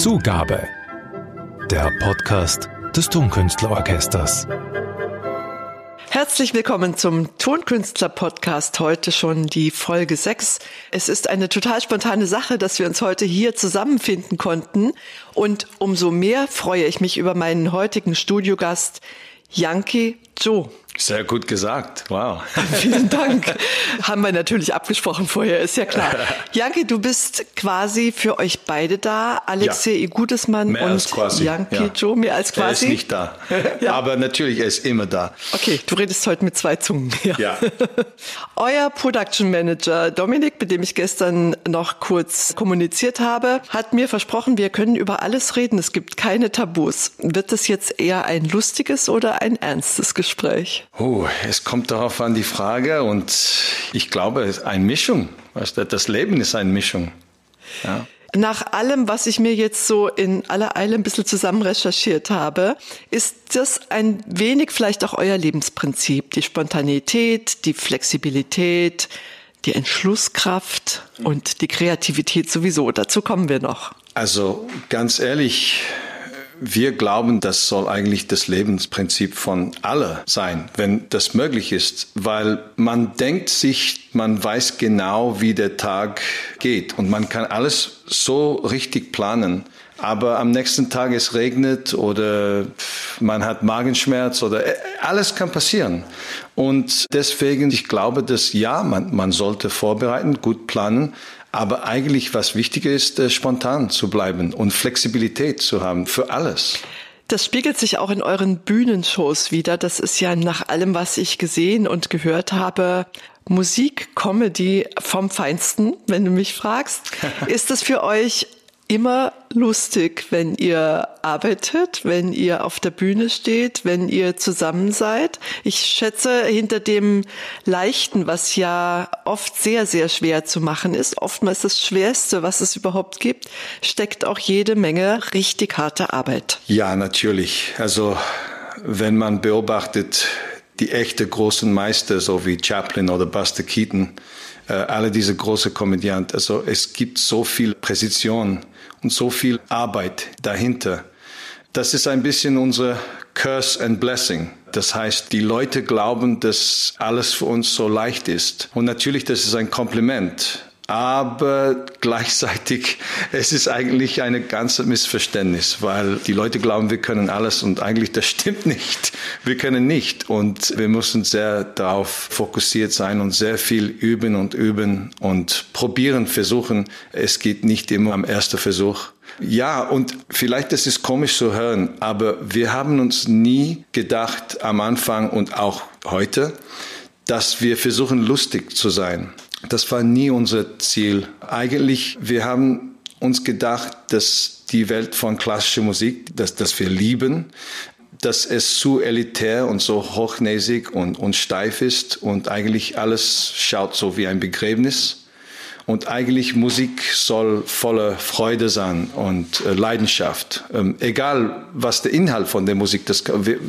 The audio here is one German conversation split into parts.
Zugabe. Der Podcast des Tonkünstlerorchesters. Herzlich willkommen zum Tonkünstler-Podcast. Heute schon die Folge 6. Es ist eine total spontane Sache, dass wir uns heute hier zusammenfinden konnten. Und umso mehr freue ich mich über meinen heutigen Studiogast, Yankee Joe. Sehr gut gesagt. Wow. Vielen Dank. Haben wir natürlich abgesprochen vorher, ist ja klar. Janke, du bist quasi für euch beide da. Alexei ja. Gutesmann mehr und Janke ja. Joe, mehr als quasi. Er ist nicht da. ja. Aber natürlich, er ist immer da. Okay, du redest heute mit zwei Zungen. Ja. ja. Euer Production Manager Dominik, mit dem ich gestern noch kurz kommuniziert habe, hat mir versprochen, wir können über alles reden. Es gibt keine Tabus. Wird das jetzt eher ein lustiges oder ein ernstes Gespräch? Oh, es kommt darauf an die Frage und ich glaube, es ist eine Mischung. Das Leben ist eine Mischung. Ja. Nach allem, was ich mir jetzt so in aller Eile ein bisschen zusammen recherchiert habe, ist das ein wenig vielleicht auch euer Lebensprinzip. Die Spontanität, die Flexibilität, die Entschlusskraft und die Kreativität sowieso. Dazu kommen wir noch. Also ganz ehrlich, wir glauben, das soll eigentlich das Lebensprinzip von alle sein, wenn das möglich ist, weil man denkt sich, man weiß genau, wie der Tag geht und man kann alles so richtig planen. Aber am nächsten Tag es regnet oder man hat Magenschmerz oder äh, alles kann passieren. Und deswegen, ich glaube, dass ja, man, man sollte vorbereiten, gut planen, aber eigentlich, was wichtiger ist, äh, spontan zu bleiben und Flexibilität zu haben für alles. Das spiegelt sich auch in euren Bühnenshows wieder. Das ist ja nach allem, was ich gesehen und gehört habe, Musik, Comedy vom Feinsten, wenn du mich fragst. Ist das für euch immer lustig, wenn ihr arbeitet, wenn ihr auf der Bühne steht, wenn ihr zusammen seid. Ich schätze, hinter dem Leichten, was ja oft sehr, sehr schwer zu machen ist, oftmals das Schwerste, was es überhaupt gibt, steckt auch jede Menge richtig harte Arbeit. Ja, natürlich. Also, wenn man beobachtet, die echte großen Meister, so wie Chaplin oder Buster Keaton, äh, alle diese große Komödianten, also es gibt so viel Präzision und so viel Arbeit dahinter. Das ist ein bisschen unser Curse and Blessing. Das heißt, die Leute glauben, dass alles für uns so leicht ist. Und natürlich, das ist ein Kompliment aber gleichzeitig es ist eigentlich ein ganzes Missverständnis, weil die Leute glauben, wir können alles und eigentlich das stimmt nicht. Wir können nicht und wir müssen sehr darauf fokussiert sein und sehr viel üben und üben und probieren, versuchen. Es geht nicht immer am ersten Versuch. Ja, und vielleicht das ist komisch zu hören, aber wir haben uns nie gedacht am Anfang und auch heute, dass wir versuchen lustig zu sein. Das war nie unser Ziel. Eigentlich, wir haben uns gedacht, dass die Welt von klassischer Musik, dass, dass wir lieben, dass es zu elitär und so hochnäsig und, und steif ist und eigentlich alles schaut so wie ein Begräbnis. Und eigentlich Musik soll voller Freude sein und äh, Leidenschaft. Ähm, egal, was der Inhalt von der Musik, das,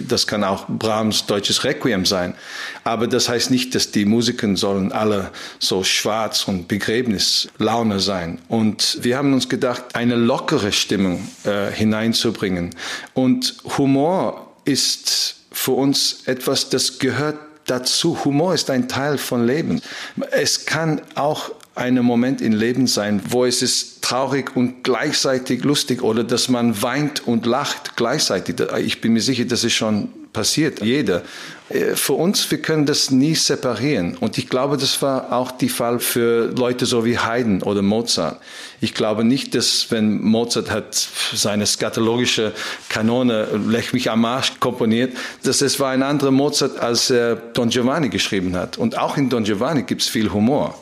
das kann auch Brahms deutsches Requiem sein. Aber das heißt nicht, dass die Musiker sollen alle so schwarz und Begräbnislaune sein. Und wir haben uns gedacht, eine lockere Stimmung äh, hineinzubringen. Und Humor ist für uns etwas, das gehört dazu. Humor ist ein Teil von Leben. Es kann auch ein Moment im Leben sein, wo es ist traurig und gleichzeitig lustig oder dass man weint und lacht gleichzeitig. Ich bin mir sicher, das ist schon passiert, jeder. Äh, für uns, wir können das nie separieren. Und ich glaube, das war auch der Fall für Leute so wie Haydn oder Mozart. Ich glaube nicht, dass wenn Mozart hat seine skatologische Kanone Lech mich am Arsch komponiert, dass es war ein anderer Mozart, als er Don Giovanni geschrieben hat. Und auch in Don Giovanni gibt es viel Humor.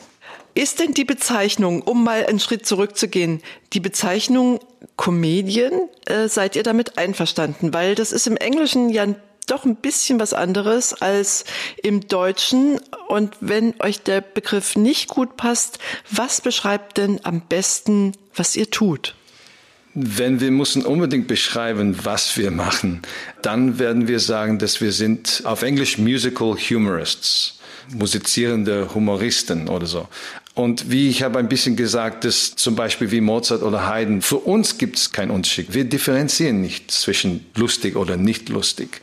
Ist denn die Bezeichnung, um mal einen Schritt zurückzugehen, die Bezeichnung Comedian, äh, seid ihr damit einverstanden? Weil das ist im Englischen ja doch ein bisschen was anderes als im Deutschen. Und wenn euch der Begriff nicht gut passt, was beschreibt denn am besten, was ihr tut? Wenn wir müssen unbedingt beschreiben, was wir machen, dann werden wir sagen, dass wir sind auf Englisch Musical Humorists, musizierende Humoristen oder so. Und wie ich habe ein bisschen gesagt, dass zum Beispiel wie Mozart oder Haydn, für uns gibt es keinen Unterschied. Wir differenzieren nicht zwischen lustig oder nicht lustig.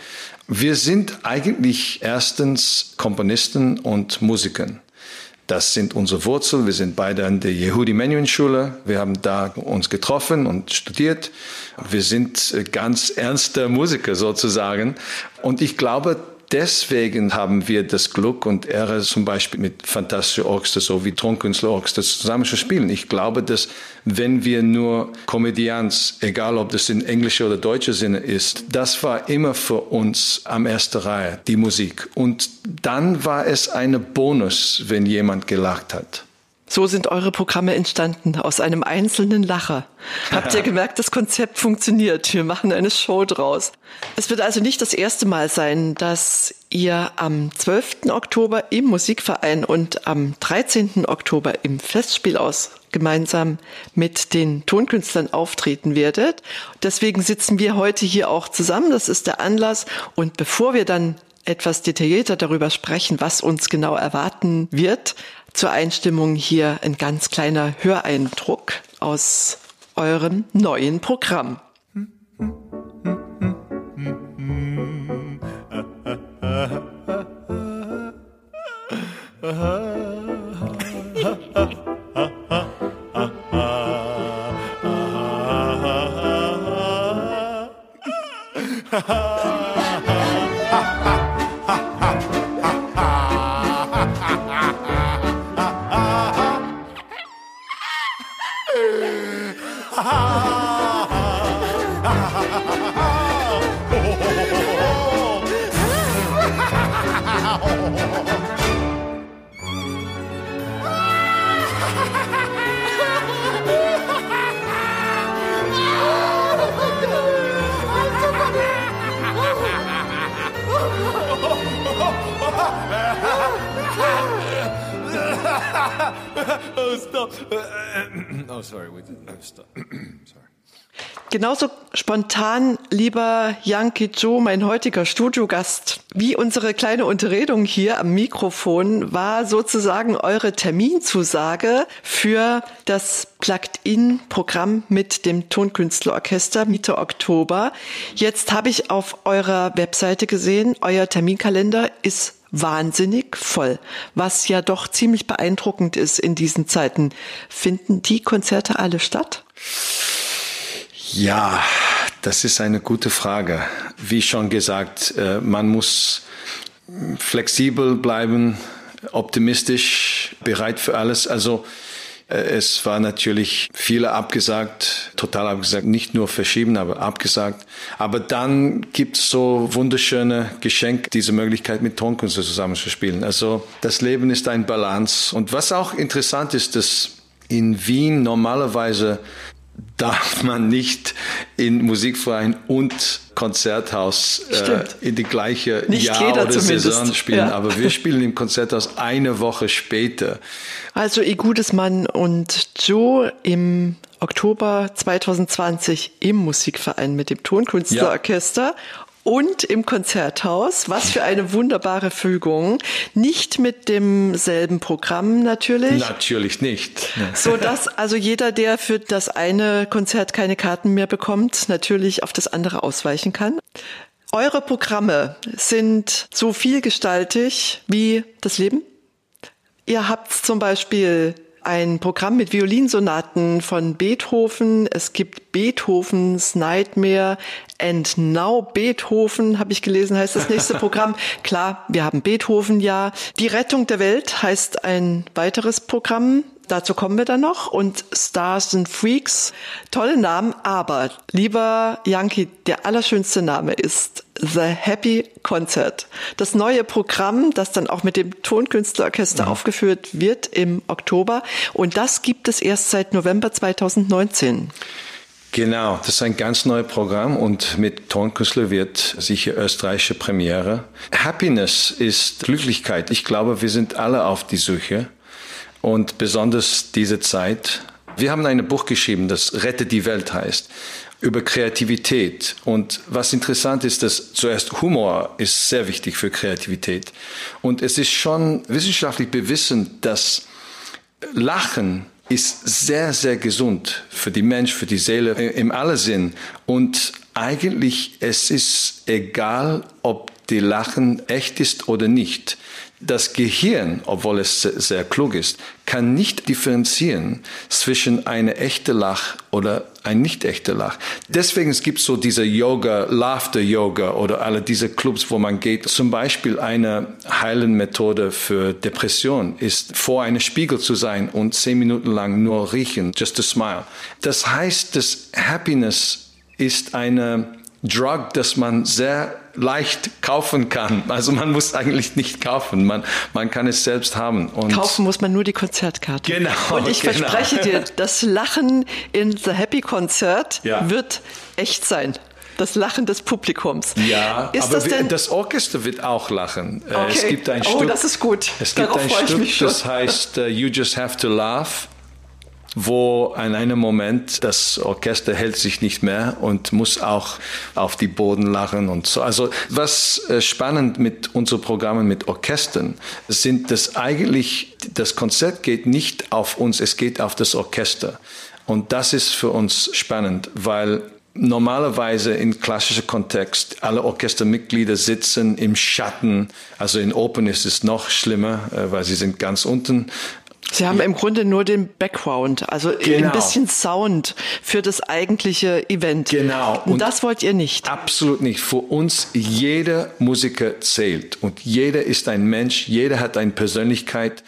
Wir sind eigentlich erstens Komponisten und Musiker. Das sind unsere Wurzeln. Wir sind beide an der Yehudi Menuhin Schule. Wir haben da uns getroffen und studiert. Wir sind ganz ernste Musiker sozusagen. Und ich glaube, deswegen haben wir das Glück und Ehre, zum Beispiel mit fantastische Orchester, so wie Tonkünstlerorchester zusammen zu spielen. Ich glaube, dass wenn wir nur Komödianz, egal ob das in englischer oder deutscher Sinne ist, das war immer für uns am ersten Reihe, die Musik. Und dann war es eine Bonus, wenn jemand gelacht hat. So sind eure Programme entstanden, aus einem einzelnen Lacher. Habt ihr gemerkt, das Konzept funktioniert. Wir machen eine Show draus. Es wird also nicht das erste Mal sein, dass ihr am 12. Oktober im Musikverein und am 13. Oktober im Festspielhaus gemeinsam mit den Tonkünstlern auftreten werdet. Deswegen sitzen wir heute hier auch zusammen. Das ist der Anlass. Und bevor wir dann etwas detaillierter darüber sprechen, was uns genau erwarten wird, zur Einstimmung hier ein ganz kleiner Höreindruck aus eurem neuen Programm. oh, stop. oh, sorry. We did, no, stop. sorry. Genauso spontan, lieber Yankee Joe, mein heutiger Studiogast, wie unsere kleine Unterredung hier am Mikrofon war sozusagen eure Terminzusage für das Plugged-In-Programm mit dem Tonkünstlerorchester Mitte Oktober. Jetzt habe ich auf eurer Webseite gesehen, euer Terminkalender ist wahnsinnig voll, was ja doch ziemlich beeindruckend ist in diesen Zeiten. Finden die Konzerte alle statt? Ja, das ist eine gute Frage. Wie schon gesagt, äh, man muss flexibel bleiben, optimistisch, bereit für alles. Also es war natürlich viele abgesagt, total abgesagt, nicht nur verschieben, aber abgesagt. Aber dann gibt es so wunderschöne Geschenke, diese Möglichkeit mit Tonkünstler zusammenzuspielen. Also das Leben ist ein Balance. Und was auch interessant ist, dass in Wien normalerweise darf man nicht in Musikverein und Konzerthaus äh, in die gleiche nicht Jahr oder zumindest. Saison spielen. Ja. Aber wir spielen im Konzerthaus eine Woche später. Also Igudesmann und Joe im Oktober 2020 im Musikverein mit dem Tonkünstlerorchester ja und im Konzerthaus. Was für eine wunderbare Fügung. Nicht mit demselben Programm natürlich. Natürlich nicht. So dass also jeder, der für das eine Konzert keine Karten mehr bekommt, natürlich auf das andere ausweichen kann. Eure Programme sind so vielgestaltig wie das Leben. Ihr habt zum Beispiel ein Programm mit Violinsonaten von Beethoven. Es gibt Beethovens Nightmare and Now Beethoven, habe ich gelesen, heißt das nächste Programm. Klar, wir haben Beethoven ja. Die Rettung der Welt heißt ein weiteres Programm. Dazu kommen wir dann noch. Und Stars and Freaks, tolle Namen, aber lieber Yankee, der allerschönste Name ist The Happy Concert. Das neue Programm, das dann auch mit dem Tonkünstlerorchester ja. aufgeführt wird im Oktober. Und das gibt es erst seit November 2019. Genau, das ist ein ganz neues Programm und mit Tonkünstler wird sicher österreichische Premiere. Happiness ist Glücklichkeit. Ich glaube, wir sind alle auf die Suche und besonders diese Zeit. Wir haben ein Buch geschrieben, das Rette die Welt heißt, über Kreativität. Und was interessant ist, dass zuerst Humor ist sehr wichtig für Kreativität. Und es ist schon wissenschaftlich bewiesen, dass Lachen ist sehr, sehr gesund für die Mensch, für die Seele im aller Sinn. Und eigentlich es ist egal, ob die Lachen echt ist oder nicht. Das Gehirn, obwohl es sehr klug ist, kann nicht differenzieren zwischen eine echte Lach oder ein nicht echter Lach. Deswegen es gibt so diese Yoga, Laughter Yoga oder alle diese Clubs, wo man geht. Zum Beispiel eine heilende Methode für Depression ist, vor einem Spiegel zu sein und zehn Minuten lang nur riechen, just a smile. Das heißt, dass Happiness ist eine Drug, das man sehr leicht kaufen kann. Also man muss eigentlich nicht kaufen, man, man kann es selbst haben. Und kaufen muss man nur die Konzertkarte. Genau. Und ich genau. verspreche dir, das Lachen in The Happy Konzert ja. wird echt sein. Das Lachen des Publikums. Ja, ist aber das, denn das Orchester wird auch lachen. Äh, okay. Es gibt ein oh, Stück. das ist gut. Es gibt Darauf ein Stück, das heißt uh, You Just Have to Laugh wo an einem Moment das Orchester hält sich nicht mehr und muss auch auf die Boden lachen und so. Also was äh, spannend mit unseren Programmen mit Orchestern sind, dass eigentlich das Konzert geht nicht auf uns, es geht auf das Orchester. Und das ist für uns spannend, weil normalerweise in klassischer Kontext alle Orchestermitglieder sitzen im Schatten. Also in Open ist es noch schlimmer, äh, weil sie sind ganz unten. Sie haben im Grunde nur den Background, also genau. ein bisschen Sound für das eigentliche Event. Genau. Und, und das wollt ihr nicht. Absolut nicht. Für uns jeder Musiker zählt und jeder ist ein Mensch, jeder hat eine Persönlichkeit.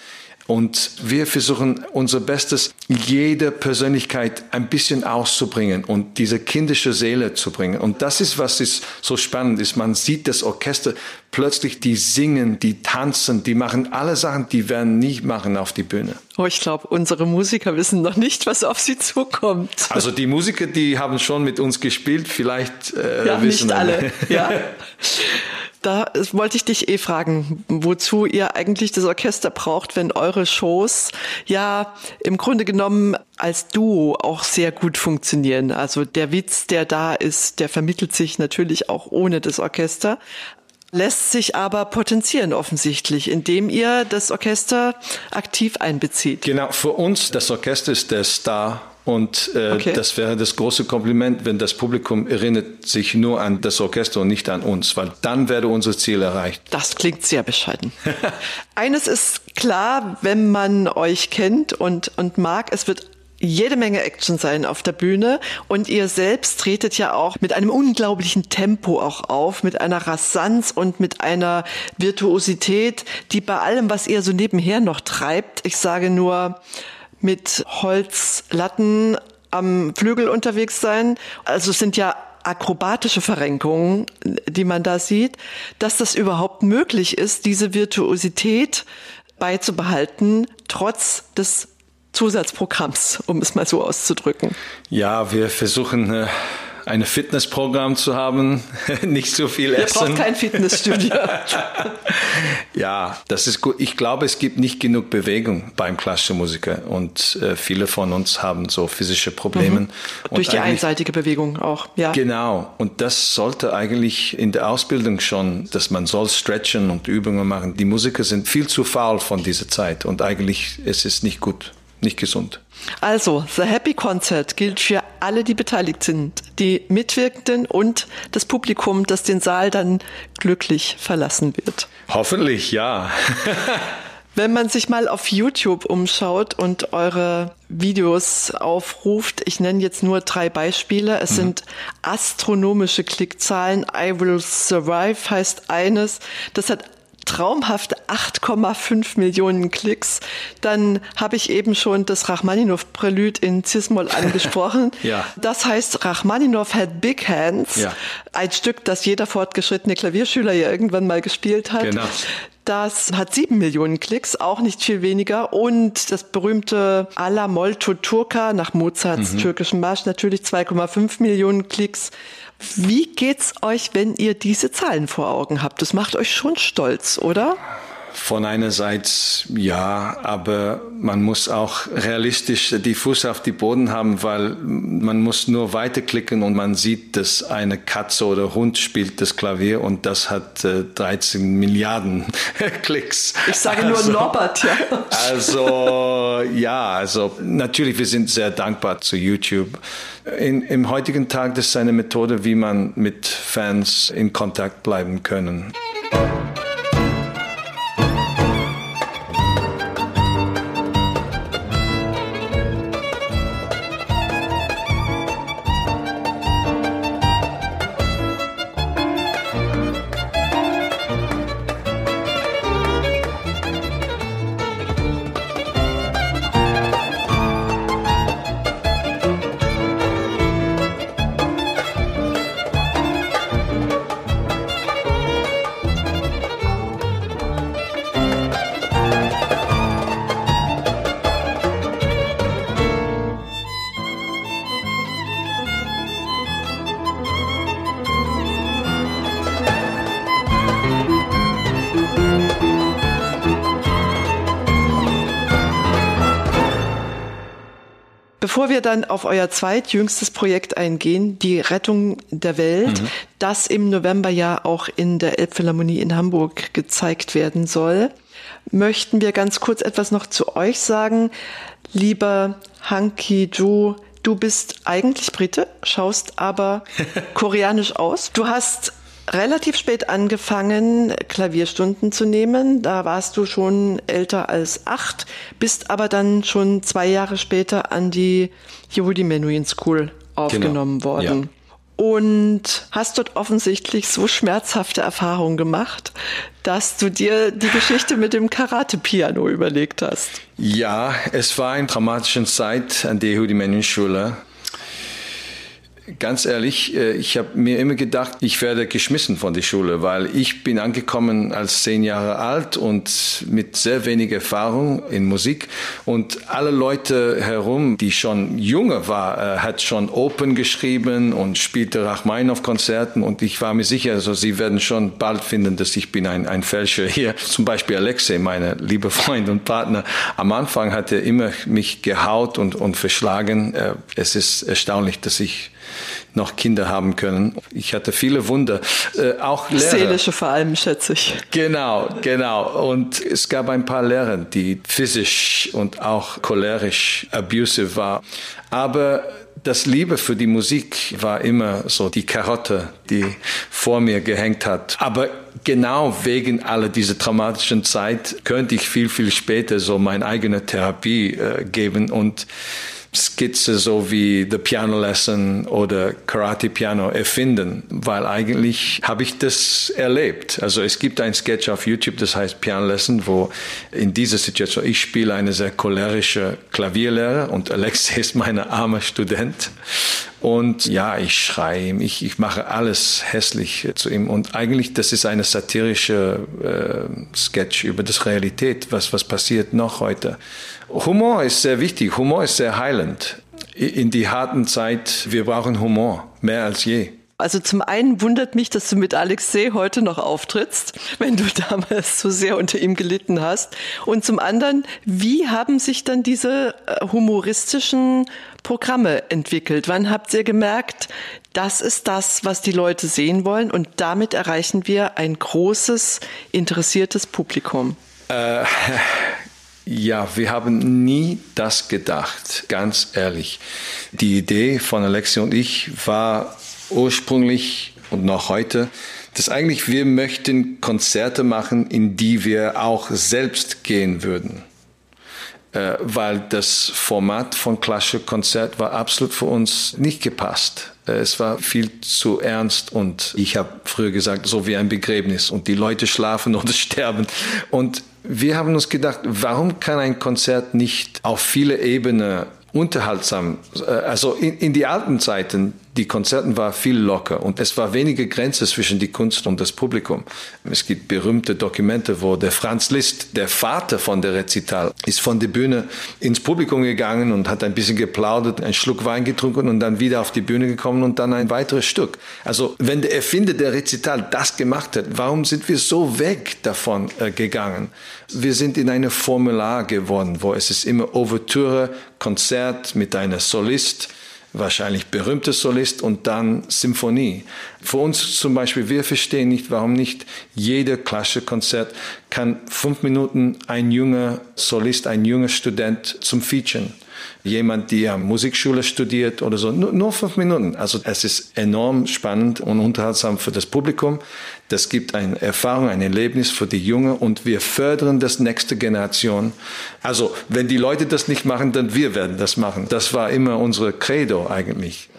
Und wir versuchen unser Bestes, jede Persönlichkeit ein bisschen auszubringen und diese kindische Seele zu bringen. Und das ist, was ist so spannend ist. Man sieht das Orchester plötzlich, die singen, die tanzen, die machen alle Sachen, die werden nicht machen auf die Bühne. Oh, ich glaube, unsere Musiker wissen noch nicht, was auf sie zukommt. Also die Musiker, die haben schon mit uns gespielt, vielleicht äh, ja, wissen nicht alle. Ja. Da wollte ich dich eh fragen, wozu ihr eigentlich das Orchester braucht, wenn eure Shows ja im Grunde genommen als Duo auch sehr gut funktionieren. Also der Witz, der da ist, der vermittelt sich natürlich auch ohne das Orchester lässt sich aber potenzieren offensichtlich, indem ihr das Orchester aktiv einbezieht. Genau, für uns, das Orchester ist der Star und äh, okay. das wäre das große Kompliment, wenn das Publikum erinnert sich nur an das Orchester und nicht an uns, weil dann wäre unser Ziel erreicht. Das klingt sehr bescheiden. Eines ist klar, wenn man euch kennt und, und mag, es wird jede Menge Action sein auf der Bühne und ihr selbst tretet ja auch mit einem unglaublichen Tempo auch auf, mit einer Rasanz und mit einer Virtuosität, die bei allem, was ihr so nebenher noch treibt, ich sage nur, mit Holzlatten am Flügel unterwegs sein. Also es sind ja akrobatische Verrenkungen, die man da sieht, dass das überhaupt möglich ist, diese Virtuosität beizubehalten, trotz des Zusatzprogramms, um es mal so auszudrücken. Ja, wir versuchen äh, ein Fitnessprogramm zu haben, nicht so viel Ihr essen. braucht kein Fitnessstudio. ja, das ist gut. Ich glaube, es gibt nicht genug Bewegung beim klassischen Musiker und äh, viele von uns haben so physische Probleme. Mhm. Durch die einseitige Bewegung auch, ja. Genau. Und das sollte eigentlich in der Ausbildung schon, dass man soll stretchen und Übungen machen. Die Musiker sind viel zu faul von dieser Zeit und eigentlich ist es nicht gut nicht gesund. Also, The Happy Concert gilt für alle, die beteiligt sind, die Mitwirkenden und das Publikum, das den Saal dann glücklich verlassen wird. Hoffentlich, ja. Wenn man sich mal auf YouTube umschaut und eure Videos aufruft, ich nenne jetzt nur drei Beispiele. Es mhm. sind astronomische Klickzahlen. I Will Survive heißt eines. Das hat traumhafte 8,5 Millionen Klicks. Dann habe ich eben schon das Rachmaninow-Prälude in Cis-Moll angesprochen. ja. Das heißt, Rachmaninow had big hands. Ja. Ein Stück, das jeder fortgeschrittene Klavierschüler ja irgendwann mal gespielt hat. Genau. Das hat sieben Millionen Klicks, auch nicht viel weniger. Und das berühmte Alla Molto Turca nach Mozarts mhm. türkischen Marsch natürlich 2,5 Millionen Klicks. Wie geht's euch, wenn ihr diese Zahlen vor Augen habt? Das macht euch schon stolz, oder? Von einerseits ja, aber man muss auch realistisch die Fuß auf die Boden haben, weil man muss nur weiterklicken und man sieht, dass eine Katze oder Hund spielt das Klavier und das hat äh, 13 Milliarden Klicks. Ich sage nur also, Norbert, ja. Also ja, also natürlich, wir sind sehr dankbar zu YouTube. In, Im heutigen Tag das ist eine Methode, wie man mit Fans in Kontakt bleiben können. Bevor wir dann auf euer zweitjüngstes Projekt eingehen, die Rettung der Welt, mhm. das im November ja auch in der Elbphilharmonie in Hamburg gezeigt werden soll, möchten wir ganz kurz etwas noch zu euch sagen. Lieber Hanki Joe, du bist eigentlich Brite, schaust aber koreanisch aus. Du hast relativ spät angefangen, Klavierstunden zu nehmen. Da warst du schon älter als acht, bist aber dann schon zwei Jahre später an die Yehudi Menuhin School aufgenommen genau. worden. Ja. Und hast dort offensichtlich so schmerzhafte Erfahrungen gemacht, dass du dir die Geschichte mit dem Karate-Piano überlegt hast. Ja, es war eine dramatische Zeit an der Yehudi Menuhin Schule. Ganz ehrlich, äh, ich habe mir immer gedacht, ich werde geschmissen von der Schule, weil ich bin angekommen als zehn Jahre alt und mit sehr wenig Erfahrung in Musik und alle Leute herum, die schon junge war, äh, hat schon Open geschrieben und spielte Rachmaninoff-Konzerten und ich war mir sicher, also sie werden schon bald finden, dass ich bin ein, ein Fälscher hier. Zum Beispiel Alexei, meine liebe Freund und Partner, am Anfang hat er immer mich gehaut und, und verschlagen. Äh, es ist erstaunlich, dass ich noch Kinder haben können. Ich hatte viele Wunder. Äh, auch Lehrer. Seelische vor allem, schätze ich. Genau, genau. Und es gab ein paar Lehrer, die physisch und auch cholerisch abusive waren. Aber das Liebe für die Musik war immer so die Karotte, die vor mir gehängt hat. Aber genau wegen aller dieser traumatischen Zeit könnte ich viel, viel später so meine eigene Therapie äh, geben und Skizze so wie The Piano Lesson oder Karate Piano erfinden, weil eigentlich habe ich das erlebt. Also es gibt ein Sketch auf YouTube, das heißt Piano Lesson, wo in dieser Situation ich spiele eine sehr cholerische Klavierlehrer und Alexei ist mein armer Student. Und ja, ich schreie ihm, ich, ich mache alles hässlich zu ihm. Und eigentlich, das ist eine satirische äh, Sketch über das Realität, was, was passiert noch heute. Humor ist sehr wichtig, Humor ist sehr heilend. In die harten Zeit, wir brauchen Humor, mehr als je. Also zum einen wundert mich, dass du mit Alexei heute noch auftrittst, wenn du damals so sehr unter ihm gelitten hast. Und zum anderen, wie haben sich dann diese äh, humoristischen Programme entwickelt? Wann habt ihr gemerkt, das ist das, was die Leute sehen wollen und damit erreichen wir ein großes, interessiertes Publikum? Äh, ja, wir haben nie das gedacht, ganz ehrlich. Die Idee von Alexi und ich war ursprünglich und noch heute, dass eigentlich wir möchten Konzerte machen, in die wir auch selbst gehen würden. Äh, weil das Format von klassische Konzert war absolut für uns nicht gepasst. Äh, es war viel zu ernst und ich habe früher gesagt, so wie ein Begräbnis und die Leute schlafen oder sterben. Und wir haben uns gedacht, warum kann ein Konzert nicht auf viele Ebenen unterhaltsam, äh, also in, in die alten Zeiten, Die Konzerten war viel locker und es war wenige Grenze zwischen die Kunst und das Publikum. Es gibt berühmte Dokumente, wo der Franz Liszt, der Vater von der Rezital, ist von der Bühne ins Publikum gegangen und hat ein bisschen geplaudert, einen Schluck Wein getrunken und dann wieder auf die Bühne gekommen und dann ein weiteres Stück. Also wenn der Erfinder der Rezital das gemacht hat, warum sind wir so weg davon äh, gegangen? Wir sind in eine Formular geworden, wo es ist immer Ouvertüre, Konzert mit einer Solist, wahrscheinlich berühmter Solist und dann Symphonie. Für uns zum Beispiel, wir verstehen nicht, warum nicht jeder klassische Konzert kann fünf Minuten ein junger Solist, ein junger Student zum Featuren jemand, der Musikschule studiert oder so. Nur, nur fünf Minuten. Also es ist enorm spannend und unterhaltsam für das Publikum. Das gibt eine Erfahrung, ein Erlebnis für die Junge und wir fördern das nächste Generation. Also wenn die Leute das nicht machen, dann wir werden das machen. Das war immer unsere Credo eigentlich.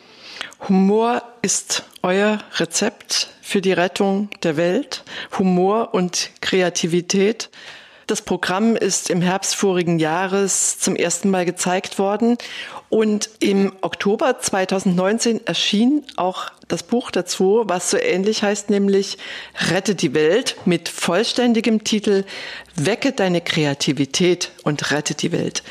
Humor ist euer Rezept für die Rettung der Welt. Humor und Kreativität. Das Programm ist im Herbst vorigen Jahres zum ersten Mal gezeigt worden und im Oktober 2019 erschien auch das Buch dazu, was so ähnlich heißt, nämlich Rette die Welt mit vollständigem Titel Wecke deine Kreativität und rette die Welt.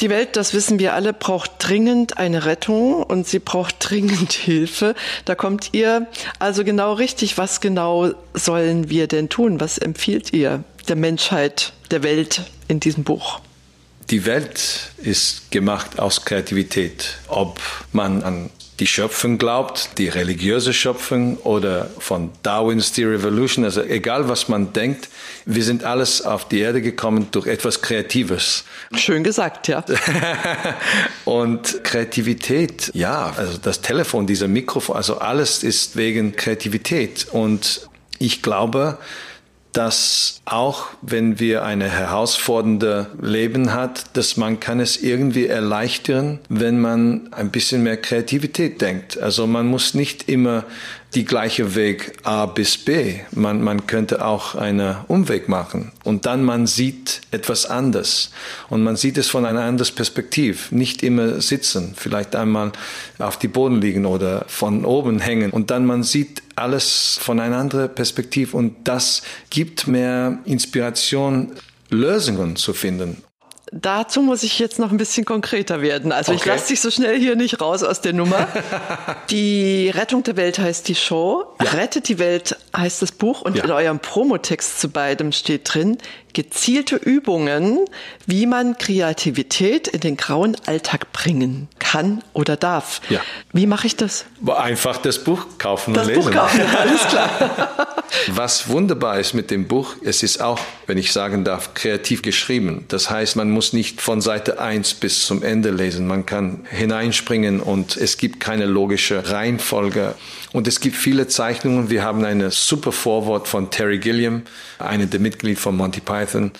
Die Welt, das wissen wir alle, braucht dringend eine Rettung und sie braucht dringend Hilfe. Da kommt ihr also genau richtig. Was genau sollen wir denn tun? Was empfiehlt ihr der Menschheit, der Welt in diesem Buch? Die Welt ist gemacht aus Kreativität. Ob man an die Schöpfung glaubt, die religiöse Schöpfung oder von Darwin's The Revolution, also egal was man denkt, wir sind alles auf die Erde gekommen durch etwas Kreatives. Schön gesagt, ja. Und Kreativität, ja, also das Telefon, dieser Mikrofon, also alles ist wegen Kreativität. Und ich glaube, dass auch wenn wir eine herausfordernde Leben hat, dass man kann es irgendwie erleichtern, wenn man ein bisschen mehr Kreativität denkt. Also man muss nicht immer die gleiche Weg A bis B. Man, man könnte auch einen Umweg machen und dann man sieht etwas anders und man sieht es von einer anderen Perspektive. Nicht immer sitzen, vielleicht einmal auf die Boden liegen oder von oben hängen und dann man sieht alles von einer anderen Perspektive und das gibt mehr Inspiration, Lösungen zu finden. Dazu muss ich jetzt noch ein bisschen konkreter werden. Also okay. ich lasse dich so schnell hier nicht raus aus der Nummer. die Rettung der Welt heißt die Show. Ja. Rettet die Welt heißt das Buch. Und ja. in eurem Promotext zu beidem steht drin, gezielte Übungen, wie man Kreativität in den grauen Alltag bringen kann oder darf. Ja. Wie mache ich das? Einfach das Buch kaufen das und lesen. Buch kaufen, alles klar. Was wunderbar ist mit dem Buch, es ist auch, wenn ich sagen darf, kreativ geschrieben. Das heißt, man muss nicht von Seite 1 bis zum Ende lesen. Man kann hineinspringen und es gibt keine logische Reihenfolge. Und es gibt viele Zeichnungen. Wir haben eine super Vorwort von Terry Gilliam, einer der Mitglieder von Monty Python.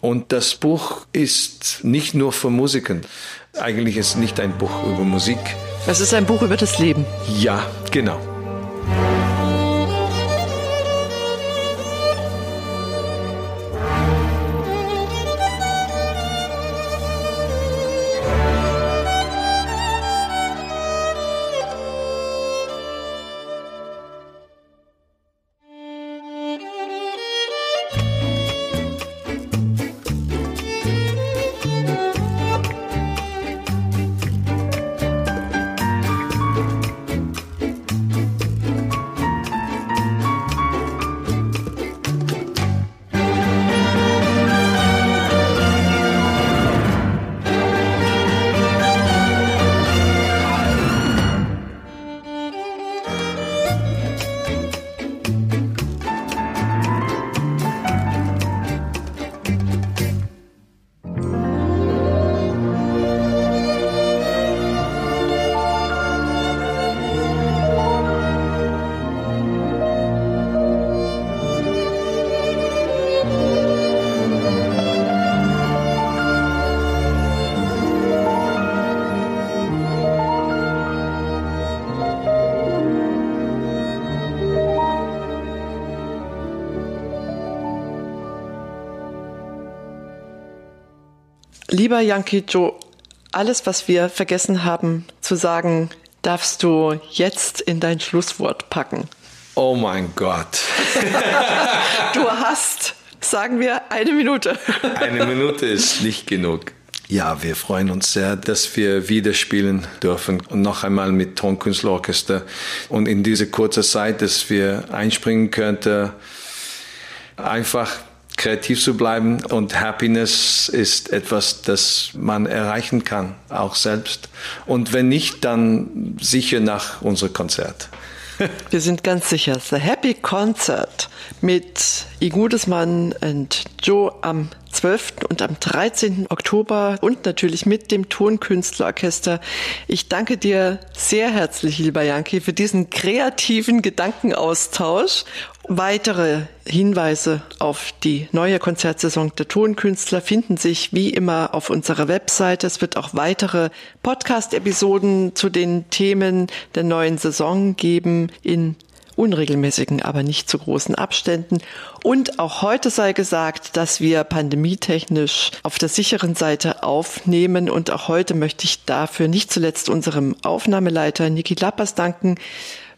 Und das Buch ist nicht nur für Musiker. Eigentlich ist es nicht ein Buch über Musik. Es ist ein Buch über das Leben. Ja, genau. Lieber Yankee Joe, alles, was wir vergessen haben zu sagen, darfst du jetzt in dein Schlusswort packen. Oh mein Gott. du hast, sagen wir, eine Minute. eine Minute ist nicht genug. Ja, wir freuen uns sehr, dass wir wieder spielen dürfen und noch einmal mit Tonkünstlerorchester und in diese kurze Zeit, dass wir einspringen könnten, einfach kreativ zu bleiben und Happiness ist etwas, das man erreichen kann, auch selbst. Und wenn nicht, dann sicher nach unserem Konzert. Wir sind ganz sicher. The Happy Concert mit Igudesmann und Joe am 12. und am 13. Oktober und natürlich mit dem Tonkünstlerorchester. Ich danke dir sehr herzlich, lieber Janki, für diesen kreativen Gedankenaustausch. Weitere Hinweise auf die neue Konzertsaison der Tonkünstler finden sich wie immer auf unserer Webseite. Es wird auch weitere Podcast-Episoden zu den Themen der neuen Saison geben in unregelmäßigen, aber nicht zu großen Abständen. Und auch heute sei gesagt, dass wir pandemietechnisch auf der sicheren Seite aufnehmen. Und auch heute möchte ich dafür nicht zuletzt unserem Aufnahmeleiter Niki Lappers danken.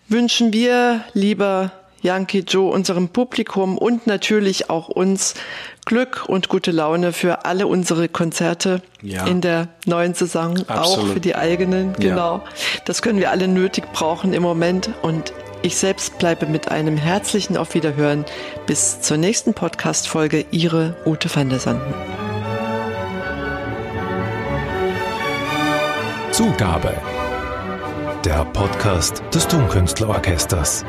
Wünschen wir, lieber Yankee Joe, unserem Publikum und natürlich auch uns Glück und gute Laune für alle unsere Konzerte ja. in der neuen Saison, Absolut. auch für die eigenen. Genau. Ja. Das können wir alle nötig brauchen im Moment und ich selbst bleibe mit einem herzlichen Auf Wiederhören bis zur nächsten Podcast-Folge. Ihre Ute van der Sanden. Zugabe. Der Podcast des Tonkünstlerorchesters.